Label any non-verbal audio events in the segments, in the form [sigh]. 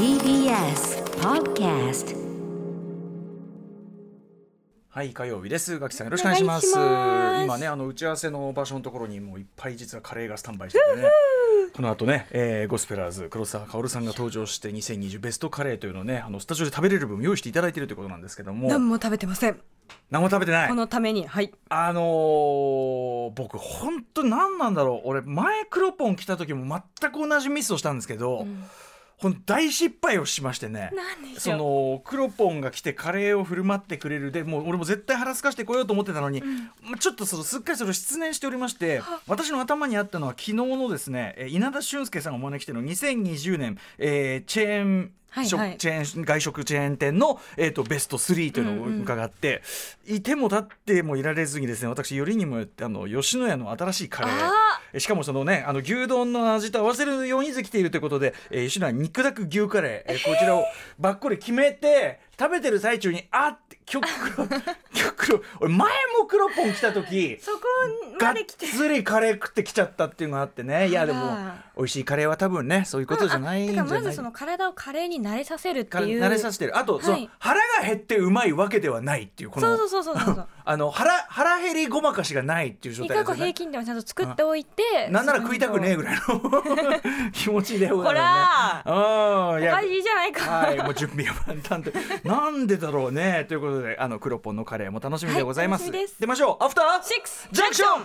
TBS Podcast はい火曜日です。ガキさんよろしくお願いします。今ねあの打ち合わせの場所のところにもういっぱい実はカレーがスタンバイしててね。この後ね、えーゴスペラーズ黒沢薫さんが登場して2020ベストカレーというのをねあのスタジオで食べれる分用意していただいているということなんですけども。何も食べてません。何も食べてない。このためにはい。あのー僕本当何なんだろう。俺前クロポン来た時も全く同じミスをしたんですけど、ほん大失敗をしましてねそのクロポンが来てカレーを振る舞ってくれるでもう俺も絶対腹すかしてこようと思ってたのに、まあちょっとそのすっかりそれを失念しておりまして私の頭にあったのは昨日のですねえー稲田俊介さんがお招きしての2020年、えーチェーン食はいはい。チェーン外食チェーン店の、えー、とベスト3というのを伺って、いても立ってもいられずにですね私よりにもよってあの吉野家の新しいカレー。しかもそのねあの牛丼の味と合わせるようにできているということで、えー、吉野家肉だく牛カレー、えーこちらをばっこり決めて食べてる最中にあって極黒 [laughs] 極黒俺前も黒ポン来た時そこがっまで来て。つりカレー食ってきちゃったっていうのがあってね。いやでもあ美味しいカレーは多分ねそういうことじゃないんじゃない？だからまずその体をカレーに慣れさせるってかいう。慣れさせてる。あと、そのはい腹が減ってうまいわけではないっていうこのそうそうそうそうそう [laughs] あの腹腹減りごまかしがないっていう状態ですよねこう平均点をちゃんと作っておいてなんなら食いたくねえぐらいの [laughs] 気持ちでございますね。うん。いいじゃないか。はい、もう準備が万端で、なんでだろうねということで、あの黒ポンのカレーも楽しみでございます。はいす出ましょう、アフターシックスジャンクション。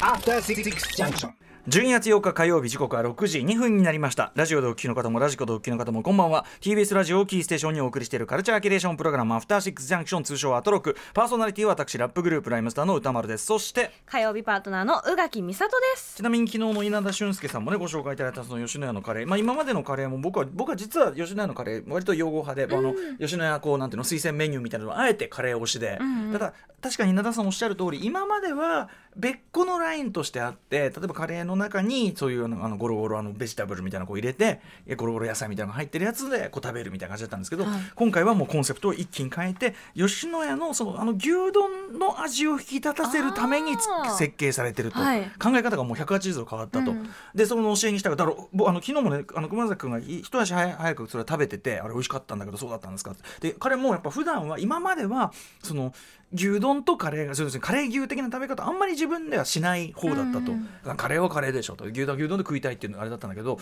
After Six Junction. 12月8日火曜日時刻は6時2分になりました。ラジオでお聞きの方もラジコでお聞きの方もこんばんは。TBS ラジオをキーステーションにお送りしているカルチャーキュレーションプログラムアフターシックスジャンクション通称アトロク。パーソナリティは私ラップグループライムスターの歌丸です。そして火曜日パートナーの宇垣美里です。ちなみに昨日の稲田俊介さんもねご紹介いただいたその吉野家のカレー、まあ、今までのカレーも僕は僕は実は吉野家のカレー割と用語派で、あの吉野家こうなんていうの推薦メニューみたいなのをあえてカレー推しで、ただ確かに稲田さんおっしゃる通り今までは別個のラインとしてあって例えばカレーの中にそういうあのゴロゴロあのベジタブルみたいなのをこう入れてえゴロゴロ野菜みたいなのが入ってるやつでこう食べるみたいな感じだったんですけど、今回はもうコンセプトを一気に変えて吉野家のそのあの牛丼の味を引き立たせるために設計されてると、はい。考え方がもう180度変わったと、うん。でその教えにしたがだろ僕あの昨日もねあの熊崎君がい一足早早くそれ食べててあれ美味しかったんだけどそうだったんですかって。で彼もやっぱ普段は今まではその牛丼とカレーがそうですねカレー牛的な食べ方あんまり自分ではしない方だったと、カレーはカレーでしょと。牛丼は牛丼で食いたいっていうのがあれだったんだけど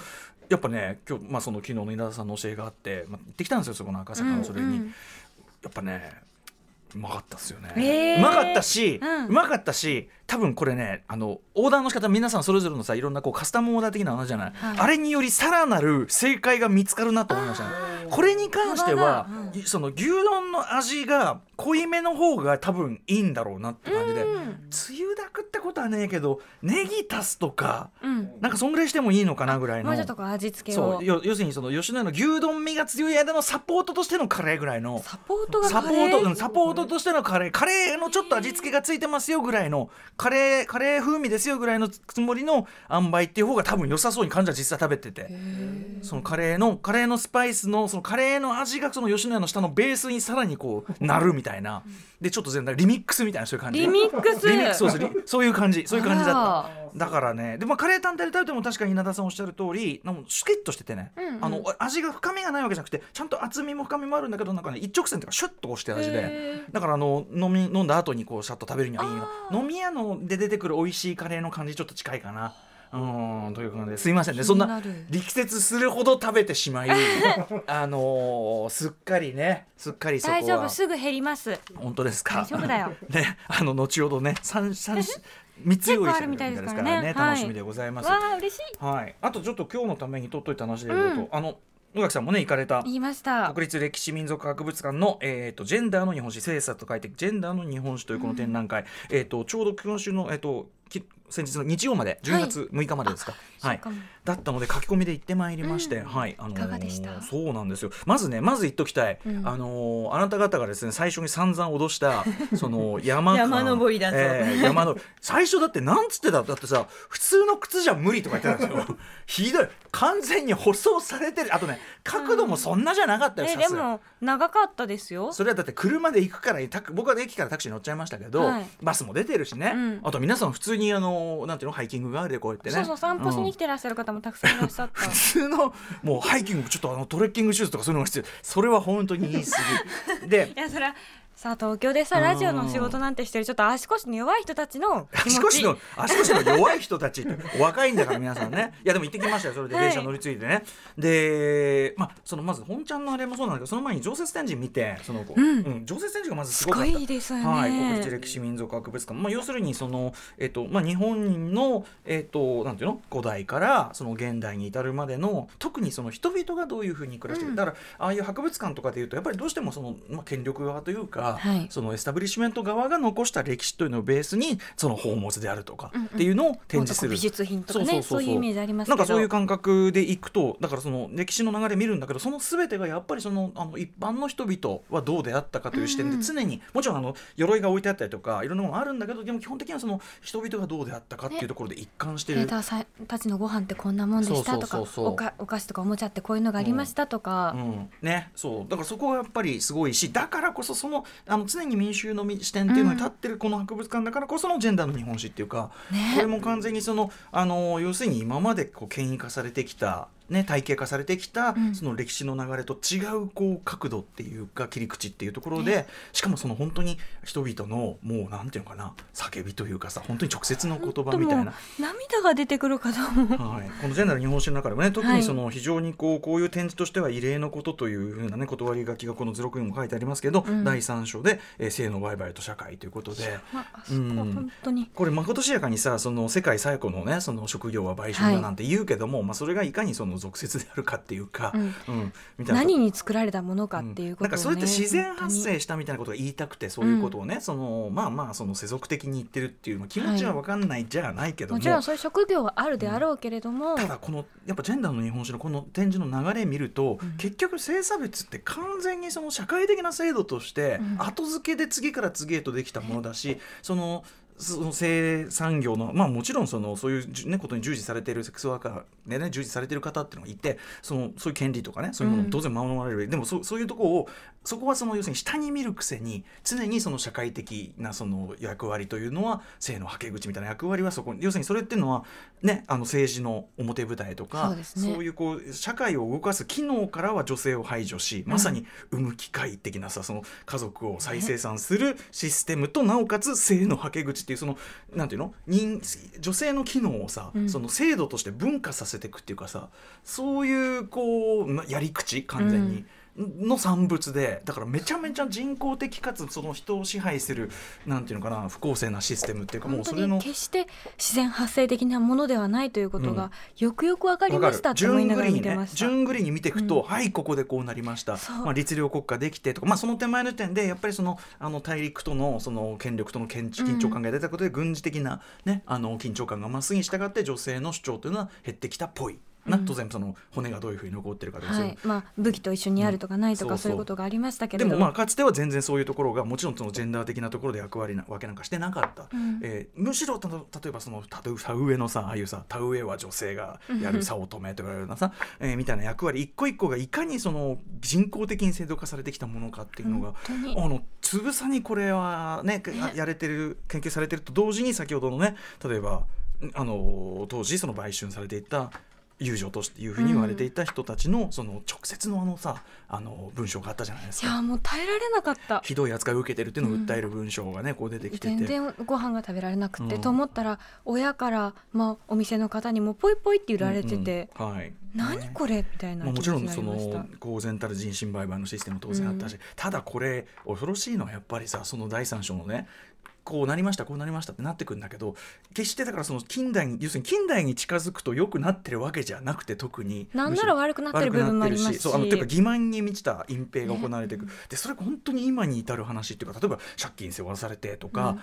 やっぱね今日、まあ、その昨日の稲田さんの教えがあって、まあ、行ってきたんですよそこの赤坂のそれに、うん。うんやっぱねうまかったですよね、へー。うまかったし、ううんまかったし多分これねあのオーダーの仕方皆さんそれぞれのさいろんなこうカスタムオーダー的なのあるじゃない、はい。あれによりさらなる正解が見つかるなと思いました。ねこれに関しては、うん。その牛丼の味が濃いめの方が多分いいんだろうなって感じで、うん。つゆだくってことはねえけどネギ足すとかうん。なんかそんぐらいしてもいいのかなぐらいの。味付けを。そうよ要するにその吉野家の牛丼味が強い間のサポートとしてのカレーぐらいの。サポートがサポートうんサポートとしてのカレーカレーのちょっと味付けがついてますよぐらいのカレーカレー風味ですよぐらいのつもりの塩梅っていう方が多分良さそうに感じは実際食べてて。そのカレーのカレーのスパイスのそのカレーの味がその吉野家の下のベースにさらにこうなるみたいな。でちょっと全体リミックスみたいなそういう感じ。リミックス。リミックスそうそういう感じそういう感じだあった。だからね。でもカレー単体で食べても確かに稲田さんおっしゃる通りなんかシュキッとしててね、うんうん。あの味が深みがないわけじゃなくてちゃんと厚みも深みもあるんだけどなんかね一直線とかシュッとこうして味で。へだからあの飲み飲んだ後にこうシャッと食べるにはいいよ飲み屋ので出てくる美味しいカレーの感じちょっと近いかな。うんという感じですいませんね。そんな力説するほど食べてしまい [laughs] あのーすっかりねすっかり大丈夫すぐ減ります。本当ですか？大丈夫だよ。[laughs] ねあの後ほどね三三三つ用意してるみたいですからね。結構あるみたい楽しみでございます。はい。あとちょっと今日のために取っといた話で言うと、あの宇垣さんもね行かれた言いました。国立歴史民族博物館の、えー、とジェンダーの日本史精査と書いてジェンダーの日本史というこの展覧会、えー、とちょうど今週の、えー、とき先日の日曜まで10月6日までですか、はい。だったので書き込みで行ってまいりまして、はい。あのそうなんですよ。まずねまず言っときたい、うん。あのーあなた方がですね最初に散々脅した [laughs] その山間。山登りだぞえー山の最初だってなんつってた？だってさ普通の靴じゃ無理とか言ってたんですよ。[laughs] ひどい。完全に舗装されてる。あとね角度もそんなじゃなかったよ、でも長かったですよ。それはだって車で行くから僕は駅からタクシー乗っちゃいましたけど、はい。バスも出てるしね、うん。あと皆さん普通にあののなんていうのハイキングがあるでこうやってね。そうそう散歩しに来て、てらっしゃる方もたくさんいらっしゃった、[laughs] 普通のもうハイキングちょっとあのトレッキングシューズとかそういうのが必要。それは本当に言い過ぎで [laughs] いやそれはさあ東京でさうん。ラジオの仕事なんてしてるちょっと足腰の弱い人たちの足腰の足腰の弱い人たちってお若いんだから皆さんね。いやでも行ってきましたよ。それではい。電車乗り継いでね、でまあそのまず本ちゃんのあれもそうなんだけどその前に常設展示見てその、うん。常設展示がまずすすごかった。ごいですよね、はい、国立歴史民俗博物館、まあ、要するにその、えっとまあ、日本の、えっと、なんていうの？古代からその現代に至るまでの特にその人々がどういうふうに暮らしてる、うん。だからああいう博物館とかでいうとやっぱりどうしてもその、まあ、権力側というか、はい。そのエスタブリッシュメント側が残した歴史というのをベースにその宝物であるとかうんうん。っていうのを展示する。美術品とかねそういうイメージありますなんかそういう感覚でいくとだからその歴史の流れ見るんだけどその全てがやっぱりそのあの一般の人々はどうであったかという視点うんうん。で常に、もちろんあの鎧が置いてあったりとかいろんなものあるんだけどでも基本的にはその人々がどうであったかっていうところで一貫してる。ペーターさんたちのご飯ってこんなもんでしたとかおかお菓子とかおもちゃってこういうのがありましたとか、うん、ねそう。だからそこがやっぱりすごいしだからこそそのあの常に民衆の視点っていうのに立ってるこの博物館だからこそのジェンダーの日本史っていうか、ねこれも完全にそのあの要するに今までこう権威化されてきた、ね、体系化されてきた、うん。その歴史の流れと違うこう角度っていうか切り口っていうところで、しかもその本当に人々のもうなんていうのかな叫びというかさ本当に直接の言葉みたいな。涙が出てくるかとはい、このジェンダーの日本史の中でもね [laughs] 特はい。にその非常にこうこういう展示としては異例のことというふうなね断り書きがこの図録にも書いてありますけど、うん。第3章で、えー性の売買と社会ということで。まあ本当に。これまことしやかにさその世界最古のねその職業は売春だなんて言うけども、まあそれがいかにその俗説であるかっていうか、うん。うん何に作られたものかっていうことを、ねなんかそれって自然発生したみたいなことが言いたくてそういうことをね、そのまあまあその世俗的に言ってるっていうまあ気持ちは分かんないじゃないけども、もちろんそういう職業はあるであろうけれども、ただこのやっぱジェンダーの日本史のこの展示の流れ見ると、うん。結局性差別って完全にその社会的な制度としてうん。後付けで次から次へとできたものだし、そのその性産業のまあもちろんそのそういうね、ことに従事されているセックスワーカーでね従事されている方っていうのがいてそのそういう権利とかねそういうものうん。も当然守られる、でもそそういうところをそこはその要するに下に見るくせに常にその社会的なその役割というのは性のはけ口みたいな役割はそこに要するにそれっていうのはねあの政治の表舞台とかそうですね。そういうこう社会を動かす機能からは女性を排除しまさに産む機械的なさその家族を再生産するシステムとなおかつ性のはけ口っていうそのなんていうの？人女性の機能をさ、うん。その制度として分化させていくっていうかさそういうこうまやり口完全に。の産物でだからめちゃめちゃ人工的かつその人を支配するなんていうのかな不公正なシステムっていうかもうそれのに決して自然発生的なものではないということがよくよくわかりましたって思いながら見てました。順繰りに見ていくと、うん。はいここでこうなりました。まあ、律令国家できてとか、まあ、その手前の時点でやっぱりそのあの大陸とのその権力との緊緊張感が出たことで、軍事的な、ね、あの緊張感が増すに従って女性の主張というのは減ってきたっぽい。なうん当然その骨がどういうふうに残ってるかとか、はい。まあ、武器と一緒にあるとかないとか、う。んそういうことがありましたけれど。でもまあかつては全然そういうところがもちろんそのジェンダー的なところで役割なわけなんかしてなかった、うん。えーむしろたと例えばその田植えのさああいうさ田植えは女性がやる早乙女とかいうようなさ、えーみたいな役割一個一個がいかにその人工的に制度化されてきたものかっていうのが、あのつぶさにこれはねややれてる研究されてると同時に先ほどのね例えばあの当時その売春されていた友情としていうふうに言われていた人たちの、その直接のあのさあの文章があったじゃないですか。いやもう耐えられなかった。ひどい扱いを受けてるっていうのを訴える文章がね、こう出てきてて。全然ご飯が食べられなくて、うん。と思ったら親から、まあ、お店の方にもポイポイって言われてて、はい何ねこれ？みたいなまあ、もちちろんその公然たる人身売買のシステム当然あったし、うん。ただこれ恐ろしいのはやっぱりさその第三章のねこうなりましたこうなりましたってなってくるんだけど決してだからその近代に要するに近代に近づくと良くなってるわけじゃなくて特になんなら悪くなってる部分もありますし。そうあのていうか欺瞞に満ちた隠蔽が行われていく、でそれが本当に今に至る話っていうか例えば借金背負わされてとか、うん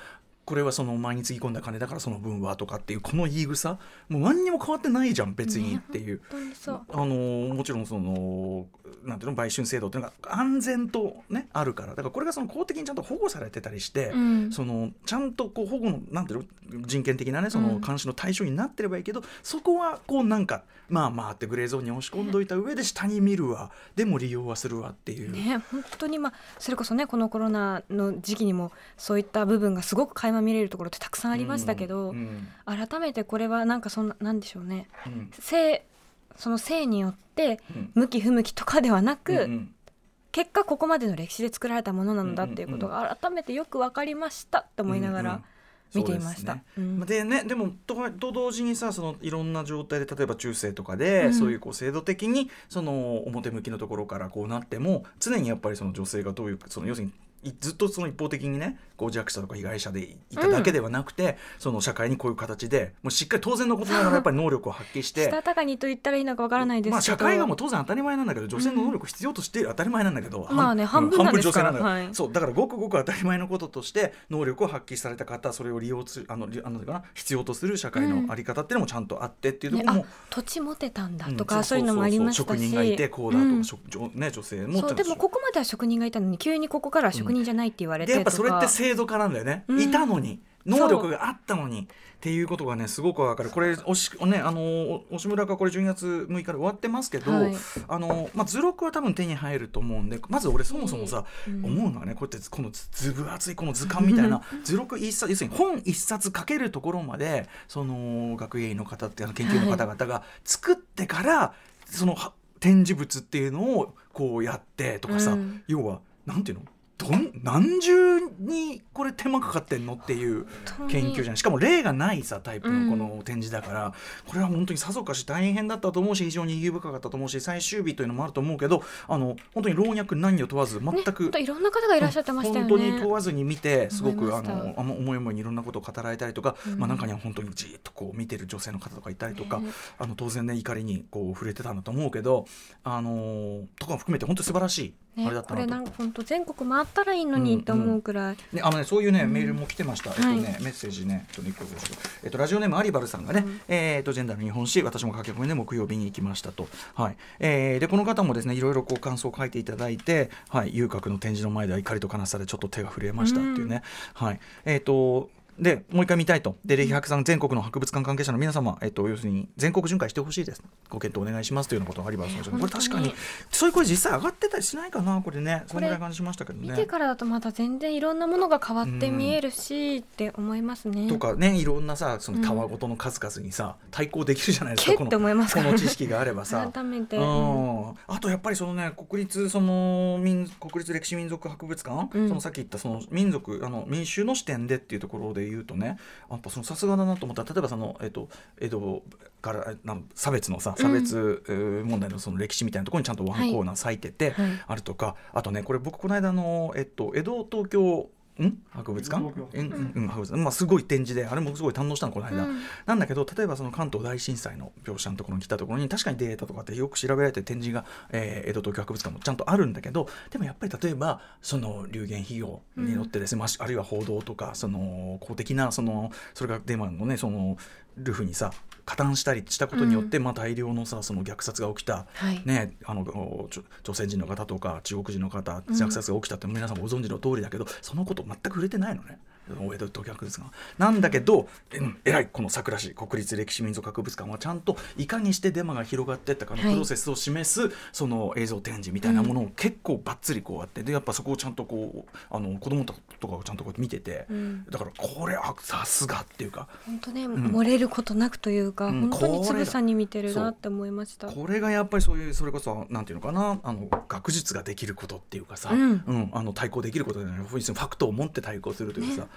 これはその前につぎ込んだ金だからその分はとかっていうこの言い草もう何にも変わってないじゃん別にっていう。本当にそう。あのもちろんそのなんていうの売春制度っていうのが安全とねあるから。だからこれがその公的にちゃんと保護されてたりして、うん、そのちゃんとこう保護のなんていうの人権的なねその監視の対象になってればいいけど、そこはこうなんかまあまあってグレーゾーンに押し込んどいた上で下に見るわ。でも利用はするわっていう。ね本当にまあそれこそねこのコロナの時期にもそういった部分がすごく垣間見れるところってたくさんありましたけど、うんうん、改めてこれはなんかそんななんでしょうね、うん、性その性によって向き不向きとかではなく、うんうん、結果ここまでの歴史で作られたものなんだっていうことが改めてよく分かりましたって思いながら。見ていました。でね、でもとと同時にさそのいろんな状態で例えば中世とかで、うん、そういうこう制度的にその表向きのところからこうなっても常にやっぱりその女性がどういうその要するにずっとその一方的にねこう弱者とか被害者でいただけではなくて、うん、その社会にこういう形でもうしっかり当然のことながらやっぱり能力を発揮してしたたかにと言ったらいいのかわからないですけど、まあ、社会がもう当然当たり前なんだけど女性の能力必要として当たり前なんだけど、うん、まあね半分なんですから、うん、はい、そうだからごくごく当たり前のこととして能力を発揮された方それを利用するあのあのかな必要とする社会のあり方っていうのもちゃん。とあってっていうところも、ね、土地持てたんだとか、そういうのもありまし。たし職人がいてこう。だとか、ね、女性もでもここまでは職人がいたのに急にここから職人じゃないって言われて、やっぱそれって制度化なんだよね、うん、いたのに。能力があったのに。っていうことがねすごくわかる。これおし、ね、あの押村がこれ12月6日で終わってますけど、はい、あのまあ、図録は多分手に入ると思うんでまず俺そもそもさ、うん、思うのはねこうやってこのずぶ厚いこの図鑑みたいな図録一冊要するに本一冊書けるところまでその学芸員の方ってあの研究の方々が作ってから、はい、その展示物っていうのをこうやってとかさ、うん、要はなんていうの？どん何重にこれ手間かかってんのっていう研究じゃない。しかも例がないさタイプのこの展示だから、うん、これは本当にさぞかし大変だったと思うし非常に意義深かったと思うし最終日というのもあると思うけどあの本当に老若男女問わず全く、ね、いろんな方がいらっしゃってましたよね、本当に問わずに見てすごくあの思い思いにいろんなことを語られたりとか、うん、まあ、中には本当にじっとこう見てる女性の方とかいたりとか、ね、あの当然ね怒りにこう触れてたんだと思うけどあのとかも含めて本当に素晴らしい。ね、あれだったこれなんか本当全国回ったらいいのにと思うくらい、ねあのねそういうね、メールも来てました、えっとね、メッセージねちょっと一個えっとラジオネームアリバルさんがね、えっとジェンダーの日本史私も駆け込みで木曜日に行きました。とはい、えー、でこの方もですねいろいろこう感想を書いていただいてはい。遊郭の展示の前では怒りと悲しさでちょっと手が震えましたっていうね、はい。えっ、とでもう一回見たいと。で歴博さん全国の博物館関係者の皆様、えっと、要するに全国巡回してほしいです。ご検討お願いしますというようなことがありますこれ確かにそういう声実際上がってたりしないかな。これねそんぐらい感じしましたけどね。見てからだとまた全然いろんなものが変わって見えるし、って思いますね。とかねいろんなさそのたわごとの数々にさ、対抗できるじゃないですか。このこの知識があればさ。改めて、うん、あとやっぱりそのね国立その民国立歴史民族博物館、そのさっき言ったその民族あの民衆の視点でっていうところで言うとねやっぱそのさすがだなと思ったら例えばその、えっと、江戸から差別のさ差別問題のその歴史みたいなところにちゃんとワンコーナー割い。ててあるとか、あとねこれ僕この間の、えっと、江戸東京ん？博物館、うん、うん、博物館、まあ、すごい展示であれもすごい堪能したのこの間、うん、なんだけど例えばその関東大震災の描写のところに来たところに確かにデータとかってよく調べられて展示が、えー、江戸東京博物館もちゃんとあるんだけどでもやっぱり例えばその流言費用によってですね、うん、あるいは報道とかその公的なそのそれがデマのねそのルフにさ加担したりしたことによって、うん、まあ、大量のさその虐殺が起きた、はい、ね、あの朝鮮人の方とか中国人の方虐殺が起きたって皆さんご存知の通りだけど、そのこと全く触れてないのね。大江戸東京なんだけど、うん、偉いこの桜市国立歴史民族博物館はちゃんといかにしてデマが広がっていったかのプロセスを示す、その映像展示みたいなものを結構ばっつりこうあってでやっぱそこをちゃんとこうあの子供とかをちゃんとこう見てて、うん、だからこれあさすがっていうか本当ね、うん、漏れることなくというか、うん、本当につぶさに見てるなって思いました。これがやっぱりそういうそれこそなんていうのかなあの学術ができることっていうかさ、うん。あの対抗できることじゃない。ファクトを持って対抗するというかさ、ね、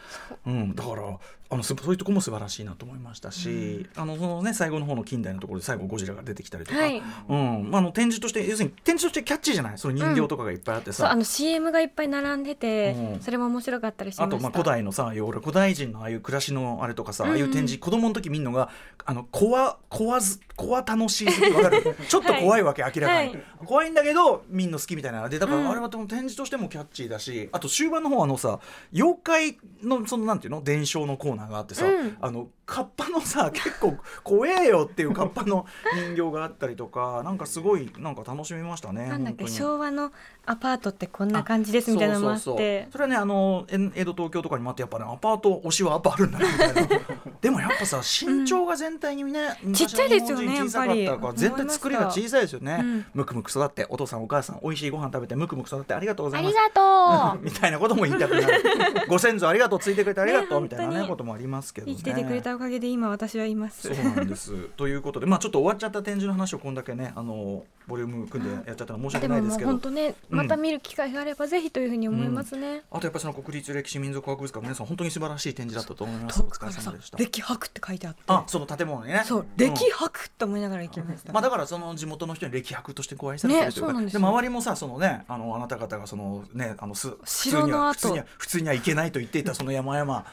うんだからあのそういうとこも素晴らしいなと思いましたし、うん、あのそのね最後の方の近代のところで最後ゴジラが出てきたりとか、はい、うん。あの展示として要するに展示としてキャッチーじゃないその人形とかがいっぱいあってさ、うん、あの CM がいっぱい並んでて、うん、それも面白かったりしまあとまあ古代のさ要は古代人のああいう暮らしのあれとかさ、ああいう展示子供の時見るのがあの怖怖ず怖楽しいわかる？[laughs] ちょっと怖いわけ、はい、明らかに、はい、怖いんだけどみんな好きみたいなでだからあれは展示としてもキャッチーだしあと終盤の方あのさ妖怪のそのなんていうの？伝承のコーナーがあってさ、うん、あのカッパのさ結構怖えよっていうカッパの人形があったりとか [laughs] なんかすごいなんか楽しみましたねなんだっけ昭和のアパートってこんな感じですみたいなのもあって。それはねあの江戸東京とかにもあってやっぱねアパート推しはアパあるんだなみたいな。[laughs] でもやっぱさ身長が全体にね、うん、ちっちゃいですよね小さかったから全体作りが小さいですよね、うん、むくむく育ってお父さんお母さん美味しいご飯食べてむくむく育ってありがとうございます。ありがとう。[laughs] みたいなことも言いたくなる。ご先祖ありがとうついてくれてありがとう、みたいなねこともありますけど、ね、生きててくれたおかげで今私はいます。そうなんです。[laughs] ということでまあちょっと終わっちゃった展示の話をこんだけねあのボリューム組んでやっちゃったの申し訳ないですけど。本当ねまた見る機会があればぜひというふうに思いますね、うん、あとやっぱりその国立歴史民族博物館皆さん本当に素晴らしい展示だったと思います。お疲れ様でした。歴博って書いてあってあその建物にね。そう歴博って思いながら行きました、まあだからその地元の人に歴博としてご愛されてるというか、ね、で周りもさそのねあのあなた方がそのねあのす城の後。普通には普通には行けないと言っていたその山々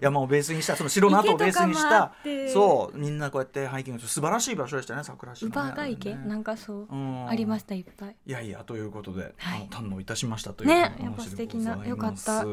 山をベースにしたその城の後をベースにしたそうみんなこうやってハイキング素晴らしい場所でしたね桜島、ね、乳母池、ね、なんかそう、うん、ありましたいっぱい。いやいやということで、はい、堪能いたしましたというねやっぱ素敵なよかった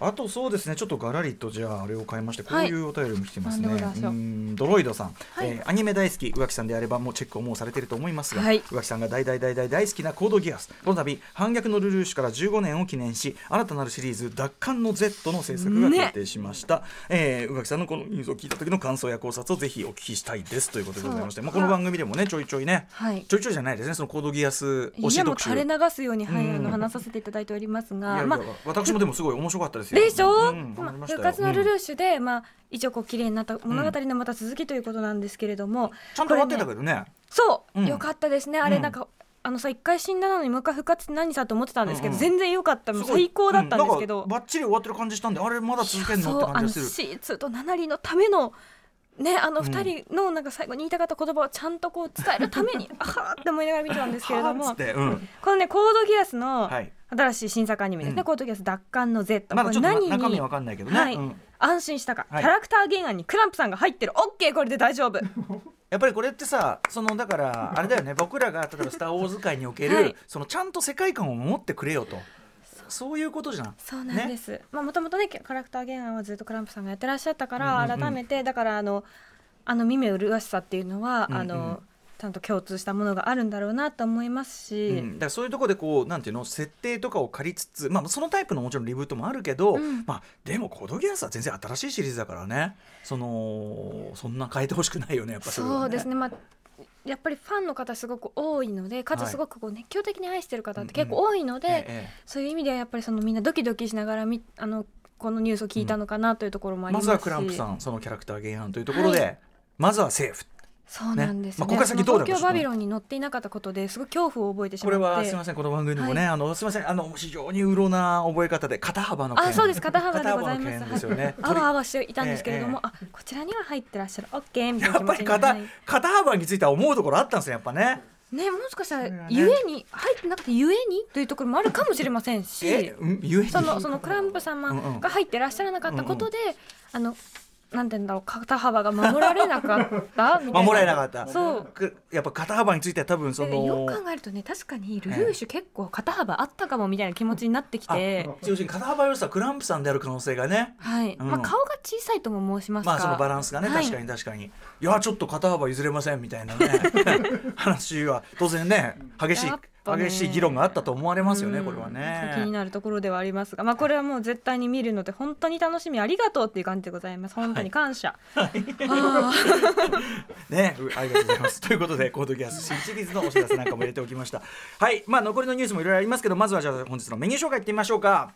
あとそうですねちょっとガラリとじゃああれを変えましてこういうお便りも来てますね、はい、う。んドロイドさん、はい、えー、アニメ大好き宇垣さんであればもうチェックをもうされていると思いますが、はい、宇垣さんが大大大大大好きなコードギアス。この度反逆のルルーシュから15年を記念し新たなるシリーズ奪還の Z の制作が決定しました、ね。えー、宇垣さんのこのニュースを聞いた時の感想や考察をぜひお聞きしたいです。ということでございましてまあ、この番組でもねちょいちょいね、はい、ちょいちょいじゃないですねそのコードギアス推し特集垂れ流すように、はい、あの話させていただいておりますが、まあ、私もでもすごい面白かったですよ。でしょ、うんまあ、復活のルルーシュで、まあ、一応こう綺麗になった物語のまた続きということなんですけれども、ちゃんと終わってたけどね。そう、よかったですね。あれなんか、あのさ一回死んだのにもう一回復活って何さと思ってたんですけど、うん。うん、全然良かった最高だったんですけど、うん、バッチリ終わってる感じしたんであれまだ続けるのって感じがするシーツとナナリのためのね、あの2人のなんか最後に言いたかった言葉をちゃんとこう伝えるために [laughs] あはって思いながら見てたんですけれども、うん、このねコードギアスの新しい新作アニメですね、うん、コードギアス奪還の Z まだちょっと中身わかんないけどね、はい。うん、安心したか、キャラクター原案にクランプさんが入ってる。OK これで大丈夫。やっぱりこれってさそのだからあれだよね。僕らが例えば「スター・ウォーズ」界における、はい、そのちゃんと世界観を守ってくれよと。そういうことじゃん。そうなんです。ね、まあもともとねキャラクター原案はずっとクランプさんがやってらっしゃったから、改めてだからあのあの耳麗しさっていうのは、うんうん、あのちゃんと共通したものがあるんだろうなと思いますし、うん、だからそういうところでこうなんていうの設定とかを借りつつ、まあ、そのタイプのもちろんリブートもあるけど、うん、まあ、でもコードギアスは全然新しいシリーズだからね。そのそんな変えてほしくないよねやっぱそ、ね、そうですね、まあやっぱりファンの方すごく多いのでかつすごくこう熱狂的に愛してる方って結構多いので、はいうんうん、そういう意味ではやっぱりそのみんなドキドキしながらみあのこのニュースを聞いたのかなというところもありますし、まずはクランプさんそのキャラクター原案というところで、はい、まずはセーフそうなんです、ね、まあ、ここから先どう東京バビロンに乗っていなかったことですごい恐怖を覚えてしまって。これはすみませんこの番組でもね、はい、あのすみませんあの非常にうろな覚え方で肩幅のあそうです。肩幅でございますですよね。[laughs] あわあわしていたんですけれども、えー、あこちらには入ってらっしゃる。オッケーみたいなやっぱり肩肩幅については思うところあったんですねやっぱね。ね、もしかしたら、ゆえに入ってなくてゆえにというところもあるかもしれませんし、そのそのクランプ様が入ってらっしゃらなかったことで、あのなんて言うんだろう肩幅が守られなかった？[laughs] 守られなかった。そう。やっぱ肩幅については多分そのよく考えるとね確かにルルーシュ結構肩幅あったかもみたいな気持ちになってきて。要するに肩幅よさクランプさんである可能性がね。はい、うん、まあ、顔が小さいとも申しますか。まあそのバランスがね、確かに確かに。いやちょっと肩幅譲れませんみたいなね。[laughs] 話は当然ね激しい激しい議論があったと思われますよね、これはね。気になるところではありますが、まあ、これはもう絶対に見るので、本当に楽しみ、ありがとうっていう感じでございます。本当に感謝。はい、[laughs] ね、ありがとうございます。[laughs] ということで、コードギアス新シリーズのお知らせなんかも入れておきました。はい、まあ、残りのニュースもいろいろありますけど、まずはじゃあ、本日のメニュー紹介いってみましょうか。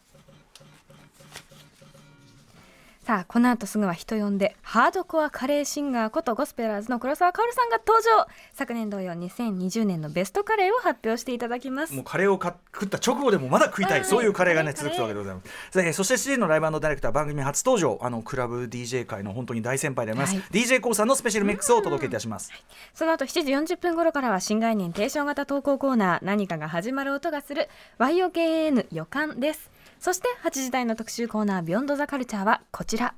さあこの後すぐは人呼んでハードコアカレーシンガーことゴスペラーズの黒沢薫さんが登場。昨年同様2020年のベストカレーを発表していただきます。もうカレーをか食った直後でもまだ食いたい、そういうカレーがね続くわけでございます。そして CG のライブダイレクター番組初登場。あのクラブ DJ 界の本当に大先輩であります、はい、DJ コーさんのスペシャルミックスをお届けいたします、はい、その後7時40分頃からは新概念提唱型投稿コーナー何かが始まる音がする YOKN 予感ですそして8時台の特集コーナービヨンドザカルチャーはこちら。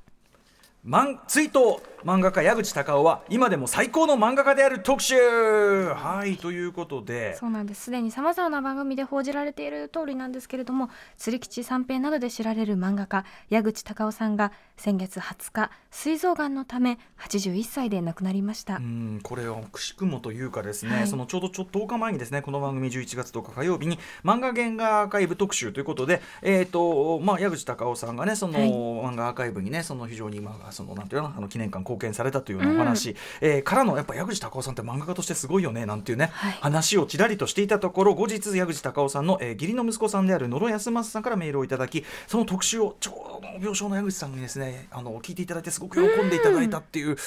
追悼漫画家矢口隆夫は今でも最高の漫画家である特集。はいということで。そうなんです。すでにさまざまな番組で報じられている通りなんですけれども釣り吉三平などで知られる漫画家矢口隆夫さんが先月20日膵臓がんのため81歳で亡くなりました。うんこれはくしくもというかですね、はい、そのちょうどちょっと10日前にですねこの番組11月10日火曜日に漫画原画アーカイブ特集ということでえっ、ー、とまあ矢口隆夫さんがねその、はい、漫画アーカイブにねその非常にまあそのなんていうのあの記念館貢献されたというようなお話、うん、えー、からのやっぱ矢口隆夫さんって漫画家としてすごいよねなんていうね、はい、話をちらりとしていたところ後日矢口隆夫さんの、えー、義理の息子さんである野呂康正さんからメールをいただきその特集をちょうど病床の矢口さんにですねあの聞いていただいてすごく喜んでいただいたっていう。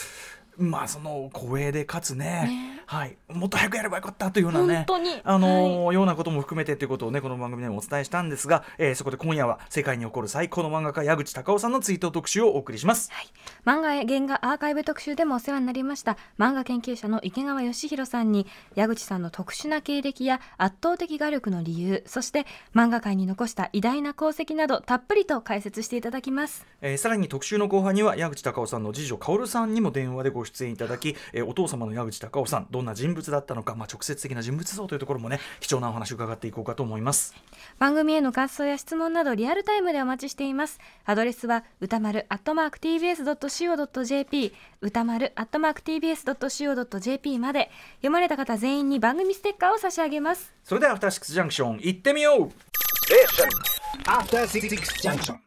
うん。まあその光栄でかつね、ね、はい、もっと早くやればよかったというようなねあの、はい、ようなことも含めてということをねこの番組でもお伝えしたんですが、えー、そこで今夜は世界に起こる最高の漫画家矢口隆夫さんの追悼特集をお送りします、はい、漫画や原画アーカイブ特集でもお世話になりました。漫画研究者の池川義弘さんに矢口さんの特殊な経歴や圧倒的画力の理由そして漫画界に残した偉大な功績などたっぷりと解説していただきます、えー、さらに特集の後半には矢口隆夫さんの次女薫さんにも電話でご出演いただきえー、お父様の矢口隆夫さんどんな人物だったのか、まあ、直接的な人物像というところもね貴重なお話を伺っていこうかと思います。番組への感想や質問などリアルタイムでお待ちしています。アドレスは歌丸アットマーク TBS.CO.JP 歌丸アットマーク TBS.CO.JP まで読まれた方全員に番組ステッカーを差し上げます。それではアフターシックスジャンクション行ってみよう。えアフターシックスジャンクション